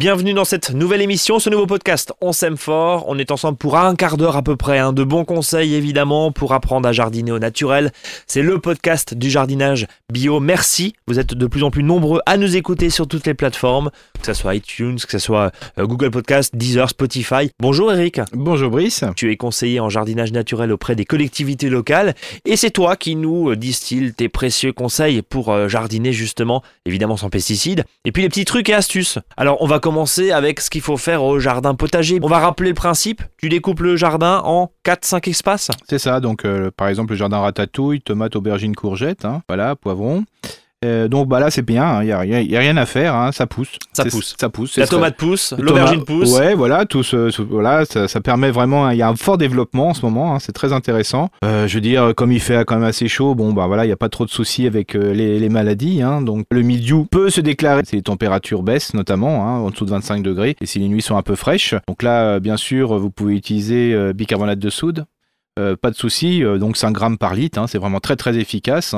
Bienvenue dans cette nouvelle émission, ce nouveau podcast On s'aime fort. On est ensemble pour un quart d'heure à peu près, hein, de bons conseils évidemment pour apprendre à jardiner au naturel. C'est le podcast du jardinage bio. Merci, vous êtes de plus en plus nombreux à nous écouter sur toutes les plateformes, que ce soit iTunes, que ce soit euh, Google Podcast, Deezer, Spotify. Bonjour Eric. Bonjour Brice. Tu es conseiller en jardinage naturel auprès des collectivités locales et c'est toi qui nous euh, distilles tes précieux conseils pour euh, jardiner justement, évidemment sans pesticides. Et puis les petits trucs et astuces. Alors on va commencer avec ce qu'il faut faire au jardin potager. On va rappeler le principe. Tu découpes le jardin en 4-5 espaces. C'est ça, donc euh, par exemple le jardin ratatouille, tomates, aubergines, courgettes, hein, voilà, poivrons. Euh, donc bah là c'est bien, il n'y a, y a- rien à faire, hein, ça pousse. Ça pousse. Ça pousse. La très- tomate pousse, l'aubergine pousse. Ouais, voilà, tout ce, ce- voilà, ça, ça permet vraiment. Il y a un fort développement en ce moment, hein, c'est très intéressant. Euh, je veux dire, comme il fait quand même assez chaud, bon bah voilà, il n'y a pas trop de soucis avec euh, les, les maladies. hein. donc le mildiou peut se déclarer si les températures baissent, notamment hein, en dessous de 25 degrés, et si les nuits sont un peu fraîches. Donc là, bien sûr, vous pouvez utiliser bicarbonate de soude. Pas de souci, donc 5 grammes par litre, hein, c'est vraiment très très efficace.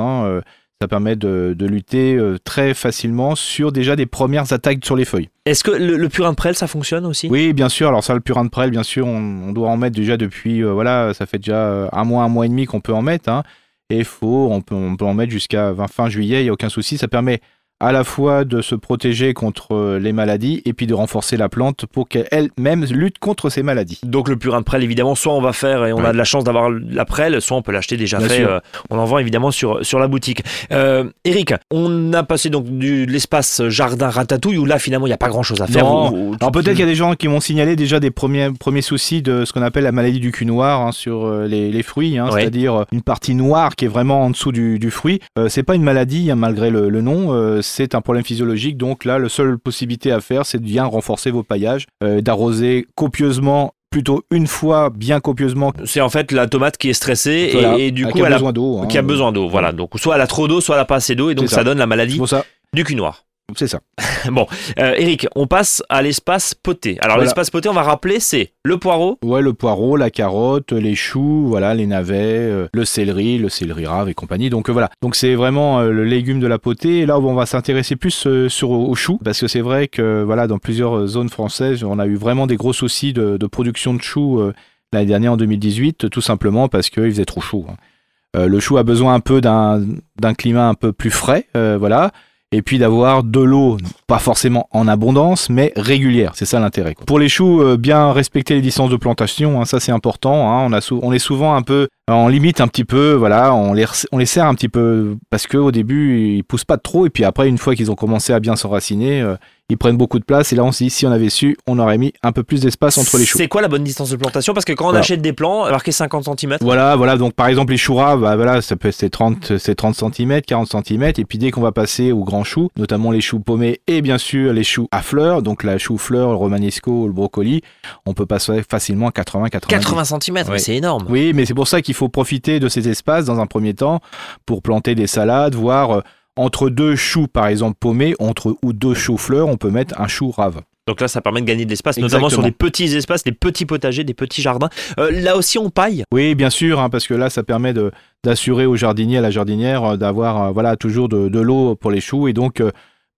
Ça permet de, de lutter euh, très facilement sur déjà des premières attaques sur les feuilles. Est-ce que le, le purin de prêle ça fonctionne aussi? Oui, bien sûr. Alors ça, le purin de prêle, bien sûr, on, on doit en mettre déjà depuis, euh, voilà, ça fait déjà euh, un mois, un mois et demi qu'on peut en mettre. hein. et il faut, on peut, on peut en mettre jusqu'à 20 fin juillet, il n'y a aucun souci. Ça permet à la fois de se protéger contre les maladies et puis de renforcer la plante pour qu'elle-même lutte contre ces maladies. Donc le purin de prêle, évidemment, soit on va faire et on a de la chance d'avoir la prêle, soit on peut l'acheter déjà Bien fait. euh, on en vend évidemment sur, sur la boutique. Euh, Eric, on a passé donc du, de l'espace jardin ratatouille où là finalement il n'y a pas grand chose à faire. Non. Alors peut-être qu'il y a des gens qui m'ont signalé déjà des premiers, premiers soucis de ce qu'on appelle la maladie du cul noir hein, sur euh, les, les fruits, hein, Ouais. c'est-à-dire euh, une partie noire qui est vraiment en dessous du, du fruit. Euh, c'est pas une maladie hein, malgré le, le nom, c'est un problème physiologique. Donc là, la seule possibilité à faire, c'est de bien renforcer vos paillages, euh, d'arroser copieusement, plutôt une fois bien copieusement. C'est en fait la tomate qui est stressée et- Voilà, et, du qui coup a elle a, besoin d'eau. hein. qui a besoin d'eau. Voilà. Donc soit elle a trop d'eau, soit elle a pas assez d'eau et donc ça. ça. donne la maladie ça. du cul noir. C'est ça. Euh, Eric, on passe à l'espace poté. Alors Voilà. l'espace poté, on va rappeler, c'est le poireau. Ouais, le poireau, la carotte, les choux, voilà, les navets, euh, le céleri, le céleri rave et compagnie. Donc euh, voilà. Donc c'est vraiment le légume de la potée. Et là, on va s'intéresser plus sur aux choux parce que c'est vrai que voilà, dans plusieurs zones françaises, on a eu vraiment des gros soucis de, de production de choux l'année dernière en 2018, tout simplement parce qu'il faisait trop chaud. hein. Le chou a besoin un peu d'un d'un climat un peu plus frais, voilà. Et puis d'avoir de l'eau, pas forcément en abondance, mais régulière. C'est ça l'intérêt. Pour les choux, euh, bien respecter les distances de plantation, hein, ça c'est important. hein. On, a souvent un peu, on limite un petit peu, voilà, on les, on les serre un petit peu parce qu'au début ils poussent pas trop, et puis après une fois qu'ils ont commencé à bien s'enraciner, euh, ils prennent beaucoup de place. Et là on se dit si on avait su, on aurait mis un peu plus d'espace entre les choux. C'est quoi la bonne distance de plantation? Parce que quand on Voilà. achète des plants, marqué 50 cm. Voilà, voilà. Donc, par exemple, les choux raves, bah, voilà, ça peut c'est 30, c'est 30 cm, 40 cm. Et puis, dès qu'on va passer aux grands choux, notamment les choux paumés et bien sûr les choux à fleurs, donc la chou fleur, le romanesco, le brocoli, on peut passer facilement à 80, 80. 80 cm, mais c'est énorme. Oui, mais c'est pour ça qu'il faut profiter de ces espaces dans un premier temps pour planter des salades, voire euh, entre deux choux, par exemple, paumés, entre ou deux choux fleurs, on peut mettre un chou rave. Donc là, ça permet de gagner de l'espace, notamment sur des petits espaces, des petits potagers, des petits jardins. Euh, là aussi, on paille. Oui, bien sûr, hein, parce que là, ça permet de d'assurer au jardinier, à la jardinière, euh, d'avoir euh, voilà toujours de, de l'eau pour les choux. Et donc, euh,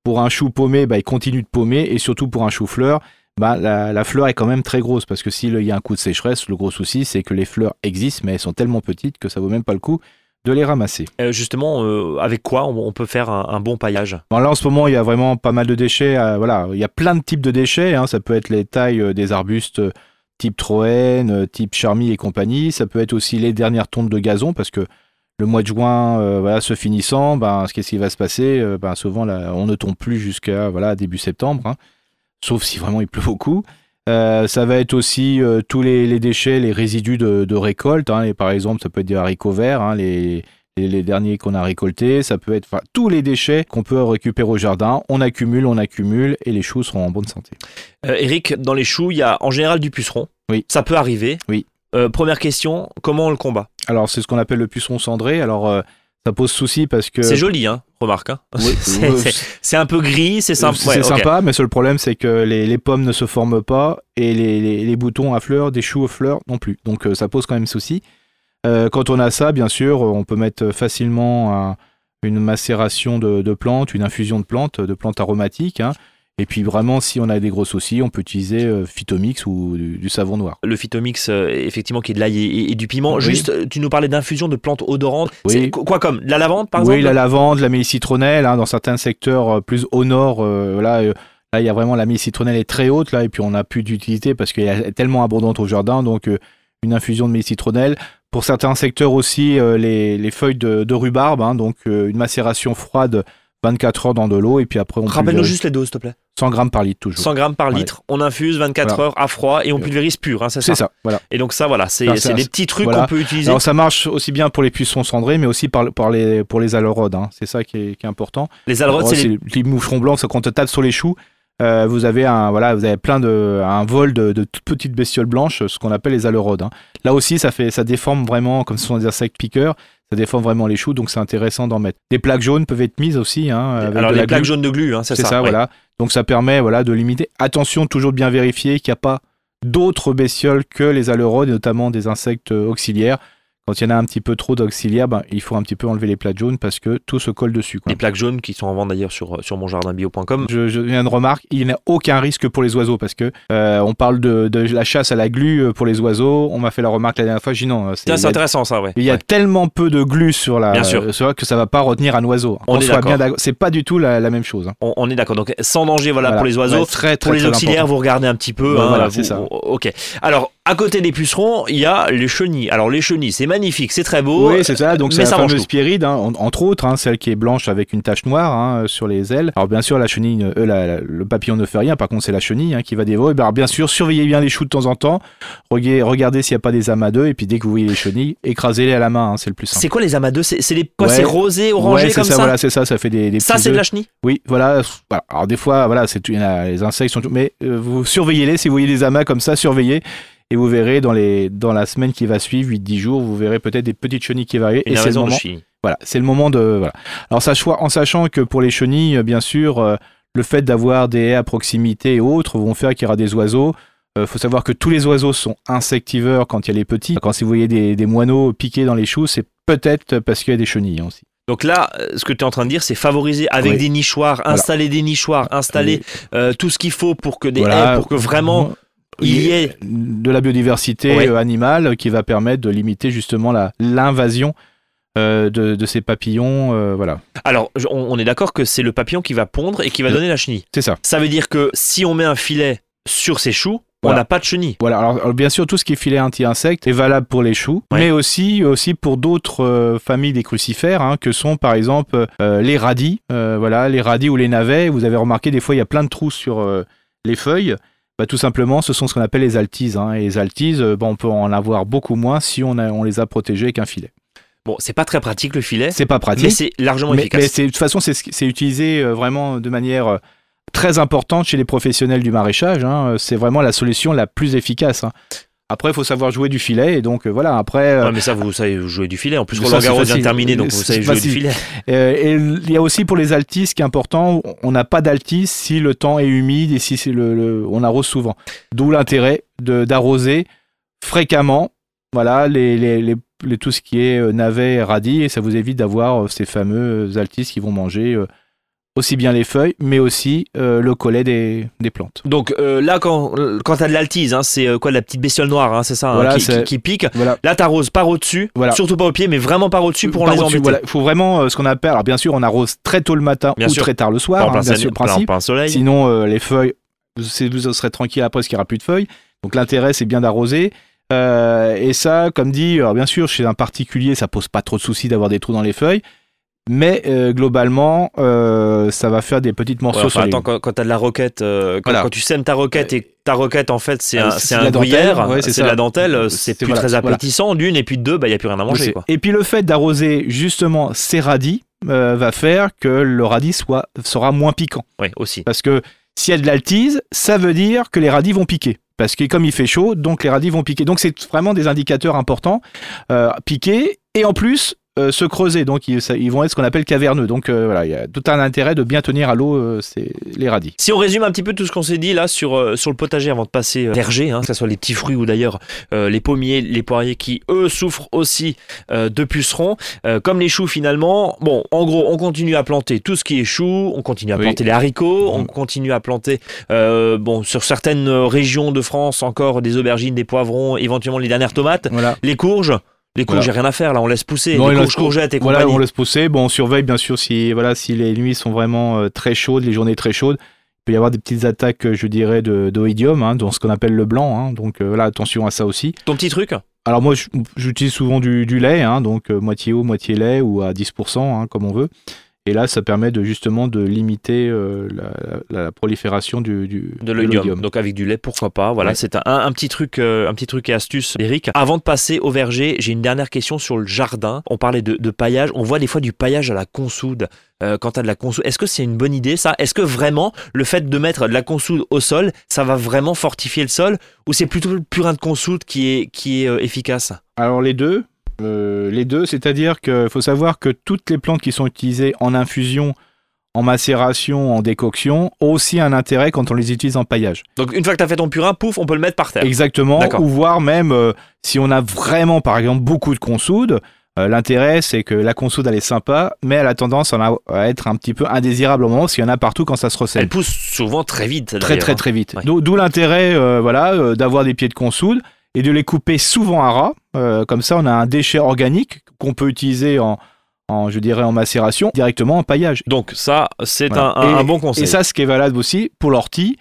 pour un chou paumé, bah, il continue de paumer. Et surtout pour un chou-fleur, bah, la, la fleur est quand même très grosse. Parce que s'il y a un coup de sécheresse, le gros souci, c'est que les fleurs existent, mais elles sont tellement petites que ça vaut même pas le coup de les ramasser. Euh, justement, euh, avec quoi on, on peut faire un, un bon paillage? Bon, là, en ce moment, il y a vraiment pas mal de déchets. euh, voilà, il y a plein de types de déchets. hein. Ça peut être les tailles des arbustes type Troène, type Charmy et compagnie. Ça peut être aussi les dernières tontes de gazon parce que le mois de juin, voilà, se finissant, ben, qu'est-ce qui va se passer? Ben, Souvent, là, on ne tombe plus jusqu'à voilà, début septembre, hein. sauf si vraiment il pleut beaucoup. Euh, ça va être aussi euh, tous les, les déchets, les résidus de, de récolte. hein. Et par exemple, ça peut être des haricots verts, hein, les, les, les derniers qu'on a récoltés, ça peut être tous les déchets qu'on peut récupérer au jardin. On accumule, on accumule et les choux seront en bonne santé. Euh, Eric, dans les choux, il y a en général du puceron. Oui. Ça peut arriver. Oui. Première question, comment on le combat? Alors c'est ce qu'on appelle le puceron cendré. Alors ça pose souci parce que C'est joli, hein, remarque. hein. Oui, C'est- euh, un peu gris, c'est sympa. C'est Ouais, sympa, mais seul problème, c'est que les, les pommes ne se forment pas et les, les- les boutons à fleurs, des choux aux fleurs non plus. Donc euh, ça pose quand même souci. Euh, quand on a ça, bien sûr, on peut mettre facilement un- une macération de, de plantes, une infusion de plantes, de plantes aromatiques. hein. Et puis vraiment, si on a des gros soucis, on peut utiliser euh, Phytomix ou du, du savon noir. Le phytomix, euh, effectivement, qui est de l'ail et, du piment. Oui. Juste, euh, tu nous parlais d'infusion de plantes odorantes. Oui. Quoi comme? De La lavande, par oui, exemple? la lavande, la mélisse citronnelle, hein, dans certains secteurs plus au nord, euh, là, euh, là, il y a vraiment la mélisse citronnelle est très haute, là, et puis on n'a plus d'utilité parce qu'elle est tellement abondante au jardin, donc euh, une infusion de mélisse citronnelle. Pour certains secteurs aussi, euh, les, les feuilles de, de rhubarbe, hein, donc euh, une macération froide 24 heures dans de l'eau, et puis après on Rappelle-nous juste les doses, s'il te plaît. 100 grammes par litre toujours. 100 grammes par Ouais. litre, on infuse 24 Voilà. heures à froid et on pulvérise pur, hein, c'est ça C'est ça, voilà. Et donc ça, voilà, c'est des petits trucs voilà. qu'on peut utiliser. Alors ça marche aussi bien pour les pucerons cendrés, mais aussi par, par les, pour les aleurodes, hein. c'est ça qui est, qui est important. les alrodes, Ouais, c'est les... les... moucherons blancs, quand on tape sur les choux, euh, vous avez un voilà, vous avez plein de un vol de, de toutes petites bestioles blanches, ce qu'on appelle les aleurodes. hein. Là aussi, ça fait ça déforme vraiment, comme ce sont des insectes piqueurs, ça déforme vraiment les choux, donc c'est intéressant d'en mettre. Des plaques jaunes peuvent être mises aussi, hein, avec Alors de les la plaques jaunes de glu, hein, c'est ça. ça, ouais. voilà. Donc ça permet voilà de limiter. Attention, toujours de bien vérifier qu'il n'y a pas d'autres bestioles que les aleurodes, et notamment des insectes euh, auxiliaires. Quand il y en a un petit peu trop d'auxiliaires, ben, il faut un petit peu enlever les plaques jaunes parce que tout se colle dessus. quoi. Les plaques jaunes qui sont en vente d'ailleurs sur, sur monjardinbio.com. Je, je viens de remarque, il n'y a aucun risque pour les oiseaux parce que euh, on parle de, de la chasse à la glu euh, pour les oiseaux. On m'a fait la remarque la dernière fois, je dis non. c'est- il c'est intéressant ça, ouais. il y a Ouais. tellement peu de glu sur la, Bien sûr. euh, sur- que ça va pas retenir un oiseau. On Qu'on est soit d'accord. bien d'accord. C'est pas du tout la, la même chose. hein. On, on est d'accord. Donc sans danger, voilà, Voilà. pour les oiseaux. Ouais, très, très, Pour les auxiliaires, important. vous regardez un petit peu. Hein, voilà, c'est ça. Ok. Alors, à côté des pucerons, il y a les chenilles. Alors, les chenilles, c'est magnifique, c'est très beau. Oui, c'est ça. Donc c'est la ça fameuse pierride, hein, en- entre autres, hein, celle qui est blanche avec une tache noire hein, euh, sur les ailes. Alors bien sûr, la chenille, euh, la- la- le papillon ne fait rien. Par contre, c'est la chenille hein, qui va dévorer. Alors, bien sûr, surveillez bien les choux de temps en temps. Regardez, regardez s'il n'y a pas des amas d'œufs. Et puis dès que vous voyez les chenilles, écradez-les à la main. c'est le plus simple. C'est quoi les amas d'œufs? C'est les quoi Ouais. C'est rosé, orangé ouais, comme ça, ça, Voilà, c'est ça. Ça fait des, des Ça, c'est de la chenille? Oui, voilà. Alors des fois, voilà, c'est les insectes sont. Mais euh, vous surveillez-les. Si vous voyez des amas comme ça, surveillez. Et vous verrez dans, les, dans la semaine qui va suivre, 8-10 jours, vous verrez peut-être des petites chenilles qui arriver. Une et c'est le moment. Voilà, c'est le moment de. Voilà. Alors, sachant- en sachant que pour les chenilles, bien sûr, euh, le fait d'avoir des haies à proximité et autres vont faire qu'il y aura des oiseaux. Il faut savoir que tous les oiseaux sont insectiveurs quand il y a les petits. Quand si vous voyez des, des moineaux piqués dans les choux, c'est peut-être parce qu'il y a des chenilles hein, aussi. Donc là, euh, ce que tu es en train de dire, c'est favoriser avec Oui. des nichoirs, installer des nichoirs, installer euh, tout ce qu'il faut pour que des Voilà. haies, pour que vraiment il y ait de la biodiversité Ouais. euh, animale qui va permettre de limiter justement l'invasion euh, de, de ces papillons. euh, voilà, Alors, on, on est d'accord que c'est le papillon qui va pondre et qui va donner la chenille. c'est ça. Ça veut dire que si on met un filet sur ces choux, on n'a pas de chenille. Voilà, alors, alors, bien sûr, tout ce qui est filet anti-insectes est valable pour les choux, Ouais. mais aussi, aussi pour d'autres euh, familles des crucifères, hein, que sont par exemple les radis, voilà, les radis ou les navets. Vous avez remarqué, des fois, il y a plein de trous sur les feuilles. Bah, tout simplement, ce sont ce qu'on appelle les altises. hein, et les altises, euh, bah, on peut en avoir beaucoup moins si on, a- on les a protégées avec un filet. Bon, c'est pas très pratique le filet, C'est pas pratique. mais c'est largement Mais, efficace. mais de toute façon, c'est utilisé euh, vraiment de manière euh, très importante chez les professionnels du maraîchage. hein. C'est vraiment la solution la plus efficace. hein. Après, il faut savoir jouer du filet. Et donc, euh, voilà, après, euh, Ouais, mais ça, vous savez jouer du filet. En plus, Roland Garros vient de terminer, donc vous savez jouer du filet. euh, et il y a aussi pour les altises, ce qui est important, on n'a pas d'altise si le temps est humide et si c'est le, le- on arrose souvent. D'où l'intérêt d'arroser fréquemment voilà, les, les- les- les- tout ce qui est euh, navet et radis. Et ça vous évite d'avoir ces fameux altises qui vont manger euh, aussi bien les feuilles, mais aussi euh, le collet des, des plantes. Donc euh, là, quand, quand t'as de l'altise, hein, c'est euh, quoi la petite bestiole noire, hein, c'est ça, hein, Voilà, qui, c'est- qui- qui pique. Voilà. Là, t'arroses par au-dessus, Voilà. surtout pas au pied, mais vraiment par au-dessus pour Par les embêter. Il faut vraiment ce qu'on appelle. Alors, bien sûr, on arrose très tôt le matin Bien ou sûr. très tard le soir, plein, hein, bien sûr, principe. soleil. Sinon, les feuilles, vous, vous serez tranquille après parce qu'il n'y aura plus de feuilles. Donc, l'intérêt, c'est bien d'arroser. Et ça, comme dit, alors bien sûr, chez un particulier, ça pose pas trop de soucis d'avoir des trous dans les feuilles. Mais euh, globalement, euh, ça va faire des petites morceaux Ouais, enfin, sur les attends, quand, quand tu as de la roquette, euh, quand, Voilà. quand tu sèmes ta roquette et que ta roquette, en fait, c'est un, c'est c'est de un la dentelle, gruyère, ouais, c'est c'est ça. de la dentelle, c'est c'est- plus voilà, très voilà. appétissant, d'une, et puis de deux, bah, il n'y a plus rien à manger. Quoi. Et puis le fait d'arroser justement ces radis va faire que le radis soit, sera moins piquant. Ouais, aussi. Parce que s'il y a de l'altise, ça veut dire que les radis vont piquer. Parce que comme il fait chaud, donc les radis vont piquer. Donc c'est vraiment des indicateurs importants. Euh, piquer et en plus euh, se creuser. Donc ils, ça- ils vont être ce qu'on appelle caverneux. Donc euh, voilà, il y a tout un intérêt de bien tenir à l'eau euh, les radis. Si on résume un petit peu tout ce qu'on s'est dit là sur, sur le potager avant de passer verger, hein, que ce soit les petits fruits ou d'ailleurs les pommiers, les poiriers qui eux souffrent aussi de pucerons, comme les choux finalement. Bon, en gros, on continue à planter tout ce qui est choux, on continue à Oui. planter les haricots, on Mhm. continue à planter, bon, sur certaines régions de France encore des aubergines, des poivrons, éventuellement les dernières tomates, Voilà. les courges. Les courges, Voilà. j'ai rien à faire là, on laisse pousser. Non, les courges, courgettes et Voilà, compagnie. on laisse pousser. Bon, on surveille bien sûr si, voilà, si les nuits sont vraiment euh, très chaudes, les journées très chaudes. Il peut y avoir des petites attaques, euh, je dirais, de- d'oïdium, hein, dans ce qu'on appelle le blanc. hein. donc euh, voilà, attention à ça aussi. Ton petit truc? Alors moi, j'utilise souvent du, du lait, hein, donc euh, moitié eau, moitié lait, ou à 10%, hein, comme on veut. Et là, ça permet de justement de limiter euh, la, la- la prolifération du, du- de l'oïdium. Donc avec du lait, pourquoi pas. Voilà, Ouais. c'est un, un petit truc, euh, un petit truc et astuce, Eric. Avant de passer au verger, j'ai une dernière question sur le jardin. On parlait de, de paillage. On voit des fois du paillage à la consoude. Euh, quand tu as de la consoude, est-ce que c'est une bonne idée ça? Est-ce que vraiment le fait de mettre de la consoude au sol, ça va vraiment fortifier le sol? Ou c'est plutôt le purin de consoude qui est qui est efficace? Alors les deux, euh, les deux, c'est-à-dire qu'il faut savoir que toutes les plantes qui sont utilisées en infusion, en macération, en décoction, ont aussi un intérêt quand on les utilise en paillage. Donc une fois que tu as fait ton purin, pouf, on peut le mettre par terre. Exactement. Ou voire même euh, si on a vraiment, par exemple, beaucoup de consoude. euh, L'intérêt, c'est que la consoude, elle est sympa, mais elle a tendance à être un petit peu indésirable au moment, parce qu'il y en a partout quand ça se Elle recèle. pousse souvent très vite. Très, très, hein. très vite. Ouais. D'où l'intérêt voilà, d'avoir des pieds de consoude et de les couper souvent à ras. Euh, comme ça, on a un déchet organique qu'on peut utiliser en, en, je dirais, en macération, directement en paillage. Donc ça, c'est Voilà. un, un- bon conseil. Et ça, ce qui est valable aussi pour l'ortie,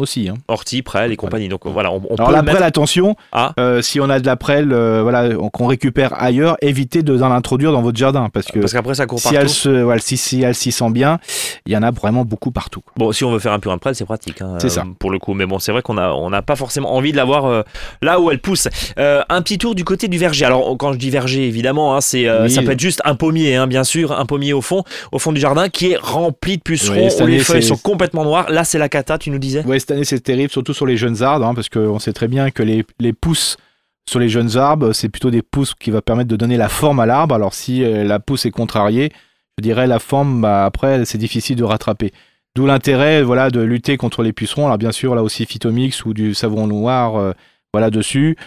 aussi. hein. Ortie, prêle et compagnie. Donc voilà, on, on Alors peut la mettre prêle, attention, Ah. euh, si on a de la prêle euh, voilà, qu'on récupère ailleurs, évitez de d'en l'introduire dans votre jardin parce que parce qu'après ça court si partout. elle, se, voilà, si, si elle s'y sent bien, il y en a vraiment beaucoup partout. Bon, si on veut faire un purin de prêle, c'est pratique. hein, C'est euh, ça. Pour le coup. Mais bon, c'est vrai qu'on a, on n'a pas forcément envie de l'avoir euh, là où elle pousse. Euh, un petit tour du côté du verger. Alors, quand je dis verger, évidemment, hein, c'est, euh, Oui. ça peut être juste un pommier, hein, bien sûr, un pommier au fond, au fond du jardin qui est rempli de pucerons Oui, où les feuilles sont complètement noires. Là, c'est la cata, tu nous disais? Ouais, cette année c'est terrible, surtout sur les jeunes arbres, hein, parce qu'on sait très bien que les, pousses sur les jeunes arbres, c'est plutôt des pousses qui va permettre de donner la forme à l'arbre. Alors si euh, la pousse est contrariée, je dirais la forme, bah, après c'est difficile de rattraper. D'où l'intérêt, voilà, de lutter contre les pucerons. Alors bien sûr, là aussi Phytomix ou du savon noir, euh, voilà dessus.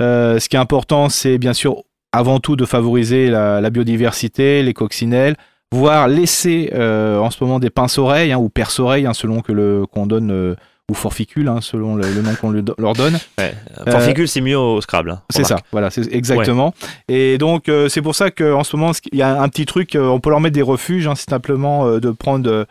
Euh, ce qui est important, c'est bien sûr avant tout de favoriser la biodiversité, les coccinelles, voire laisser euh, en ce moment des pinces-oreilles hein, ou perce-oreilles, hein, selon que le qu'on donne euh, ou forficules, hein, selon le, le nom qu'on le- leur donne. ouais. Euh, Forficule, c'est mieux au Scrabble. C'est ça, voilà, c'est exactement. Et donc euh, c'est pour ça qu'en ce moment, il y a un petit truc, euh, on peut leur mettre des refuges, hein, c'est simplement de prendre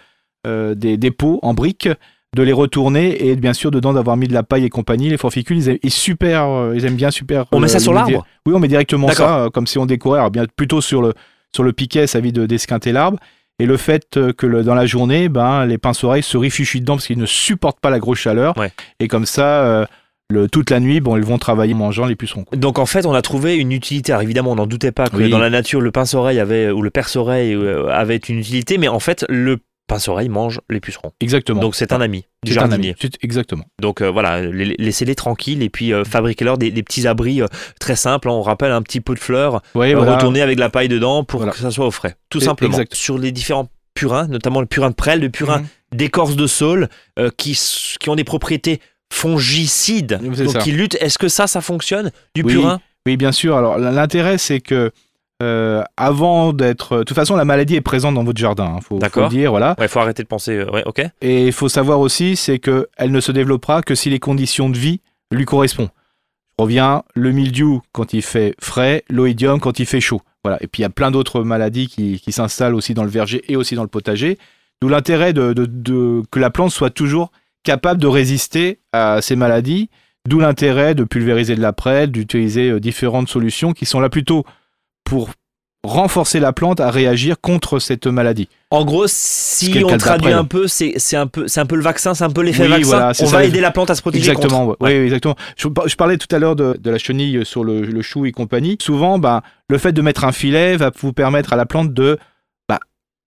des, des pots en briques, de les retourner et bien sûr dedans d'avoir mis de la paille et compagnie. Les forficules, ils aiment, ils super, ils aiment bien super. On met ça sur l'arbre Oui, on met directement ça, comme si on décorait, alors bien plutôt sur le sur le piquet, ça évite de d'esquinter l'arbre. Et le fait euh, que le- dans la journée, ben, les pinces-oreilles se réfugient dedans parce qu'ils ne supportent pas la grosse chaleur. Ouais. Et comme ça, euh, le, toute la nuit, bon, ils vont travailler mangeant les pucerons. quoi. Donc en fait, on a trouvé une utilité. Alors évidemment, on n'en doutait pas que Oui. dans la nature, le pince-oreille avait ou le perce-oreille euh, avait une utilité, mais en fait, le pince-oreille mange les pucerons. Exactement. Donc c'est un ami du jardinier. Exactement. Donc euh, voilà, les- laissez-les tranquilles et puis euh, fabriquez-leur des, des petits abris euh, très simples. On rappelle un petit pot de fleurs euh, voilà. retourné avec la paille dedans pour Voilà. que ça soit au frais, tout simplement. exact. Sur les différents purins, notamment le purin de prêle, le purin Mhm. d'écorce de saule, qui, ont des propriétés fongicides, donc ça. qui luttent. Est-ce que ça, ça fonctionne du Oui. purin? Oui, bien sûr. Alors l'intérêt, c'est que euh, avant d'être, de toute façon, la maladie est présente dans votre jardin. Il faut, faut D'accord. le dire, voilà. Ouais, faut arrêter de penser. euh, ouais, ok. Et il faut savoir aussi, c'est que elle ne se développera que si les conditions de vie lui correspondent. Je reviens, le mildiou quand il fait frais, l'oïdium quand il fait chaud. Voilà. Et puis il y a plein d'autres maladies qui, qui s'installent aussi dans le verger et aussi dans le potager. D'où l'intérêt de, de- de- que la plante soit toujours capable de résister à ces maladies. D'où l'intérêt de pulvériser de la prêle, d'utiliser euh, différentes solutions qui sont là plutôt pour renforcer la plante à réagir contre cette maladie. En gros, si on traduit un peu, c'est c'est un peu, c'est un peu le vaccin, c'est un peu l'effet Oui, vaccin. voilà, on ça, va aider la plante à se protéger Exactement, contre. ouais. oui, exactement. Je, par- je parlais tout à l'heure de, de la chenille sur le, le chou et compagnie. Souvent, ben, le fait de mettre un filet va vous permettre à la plante de, bah,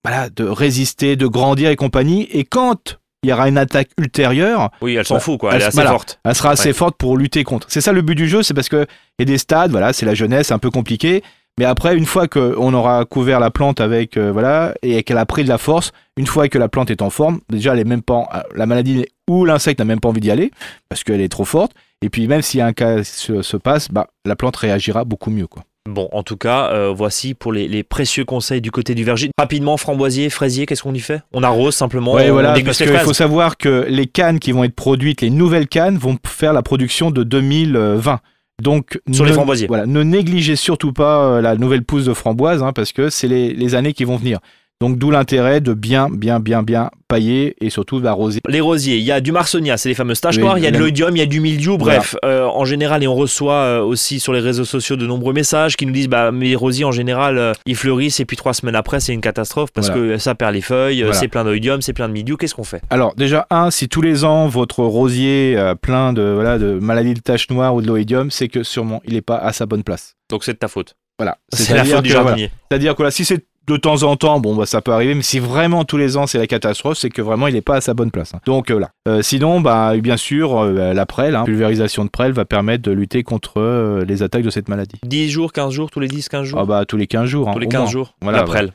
voilà, de résister, de grandir et compagnie. Et quand il y aura une attaque ultérieure, Oui, elle s'en Ouais. fout, quoi. Elle Elle est se- assez voilà. forte. elle sera assez Ouais. forte pour lutter contre. C'est ça le but du jeu, c'est parce que il y a des stades, voilà, c'est la jeunesse, c'est un peu compliqué. Mais après, une fois qu'on aura couvert la plante avec, euh, voilà, et qu'elle a pris de la force, une fois que la plante est en forme, déjà, elle est même pas, euh, la maladie ou l'insecte n'a même pas envie d'y aller parce qu'elle est trop forte. Et puis, même si un cas se, se passe, bah, la plante réagira beaucoup mieux, quoi. Bon, en tout cas, euh, voici pour les, les précieux conseils du côté du verger. Rapidement, framboisier, fraisier, qu'est-ce qu'on y fait? On arrose simplement. On voilà, parce qu'il faut savoir que les cannes qui vont être produites, les nouvelles cannes, vont faire la production de 2020. Donc, Sur ne, les framboisiers. Voilà, ne négligez surtout pas euh, la nouvelle pousse de framboise, hein, parce que c'est les, les années qui vont venir. Donc, d'où l'intérêt de bien, bien, bien, bien pailler et surtout d'arroser. Les rosiers, il y a du marsonia, c'est les fameuses taches Oui, noires, il y a de l'oïdium, il y a du mildiou, bref, euh, en général, et on reçoit euh, aussi sur les réseaux sociaux de nombreux messages qui nous disent bah mes rosiers en général euh, ils fleurissent et puis trois semaines après c'est une catastrophe parce Voilà. que ça perd les feuilles, Voilà. c'est plein d'oïdium, c'est plein de mildiou, qu'est-ce qu'on fait? Alors, déjà, un, si tous les ans votre rosier euh, plein de, voilà, de maladies de taches noires ou de l'oïdium, c'est que sûrement il n'est pas à sa bonne place. Donc c'est de ta faute. Voilà. C'est la faute du jardinier. C'est-à-dire que là, si c'est de temps en temps, bon, bah, ça peut arriver, mais si vraiment tous les ans c'est la catastrophe, c'est que vraiment il n'est pas à sa bonne place. hein. Donc euh, voilà. Euh, sinon, bah, bien sûr, euh, la prêle, hein, pulvérisation de prêle va permettre de lutter contre les attaques de cette maladie. 10 jours, 15 jours, tous les 10, 15 jours? Ah bah tous les 15 jours. hein, Tous les au 15 moins. jours, Voilà, la prêle.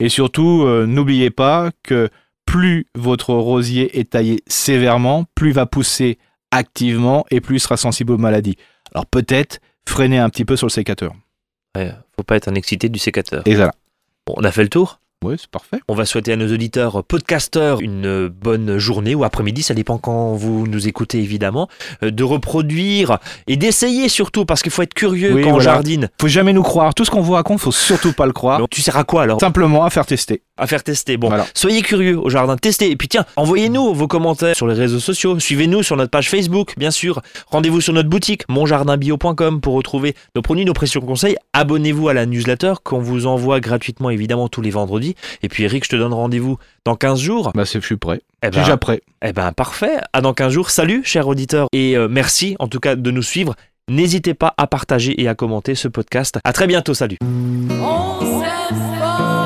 Et surtout, n'oubliez pas que plus votre rosier est taillé sévèrement, plus il va pousser activement et plus il sera sensible aux maladies. Alors peut-être freiner un petit peu sur le sécateur. Ouais, faut pas être un excité du sécateur. Et voilà. On a fait le tour Oui, c'est parfait. On va souhaiter à nos auditeurs podcasteurs une bonne journée ou après-midi, ça dépend quand vous nous écoutez évidemment, euh, de reproduire et d'essayer surtout parce qu'il faut être curieux Oui, quand on voilà. jardine. Faut jamais nous croire. Tout ce qu'on vous raconte, faut surtout pas le croire. Donc, tu sers à quoi alors? Simplement à faire tester. À faire tester. Bon, Voilà. soyez curieux au jardin, testez. Et puis tiens, envoyez-nous vos commentaires sur les réseaux sociaux. Suivez-nous sur notre page Facebook, bien sûr. Rendez-vous sur notre boutique, monjardinbio.com pour retrouver nos produits, nos précieux conseils. Abonnez-vous à la newsletter qu'on vous envoie gratuitement, évidemment, tous les vendredis. Et puis Eric, je te donne rendez-vous dans 15 jours. Bah, c'est- je suis prêt. Eh ben, Déjà prêt. Eh ben parfait. À dans 15 jours. Salut, chers auditeurs. Et euh, merci en tout cas de nous suivre. N'hésitez pas à partager et à commenter ce podcast. À très bientôt. Salut. On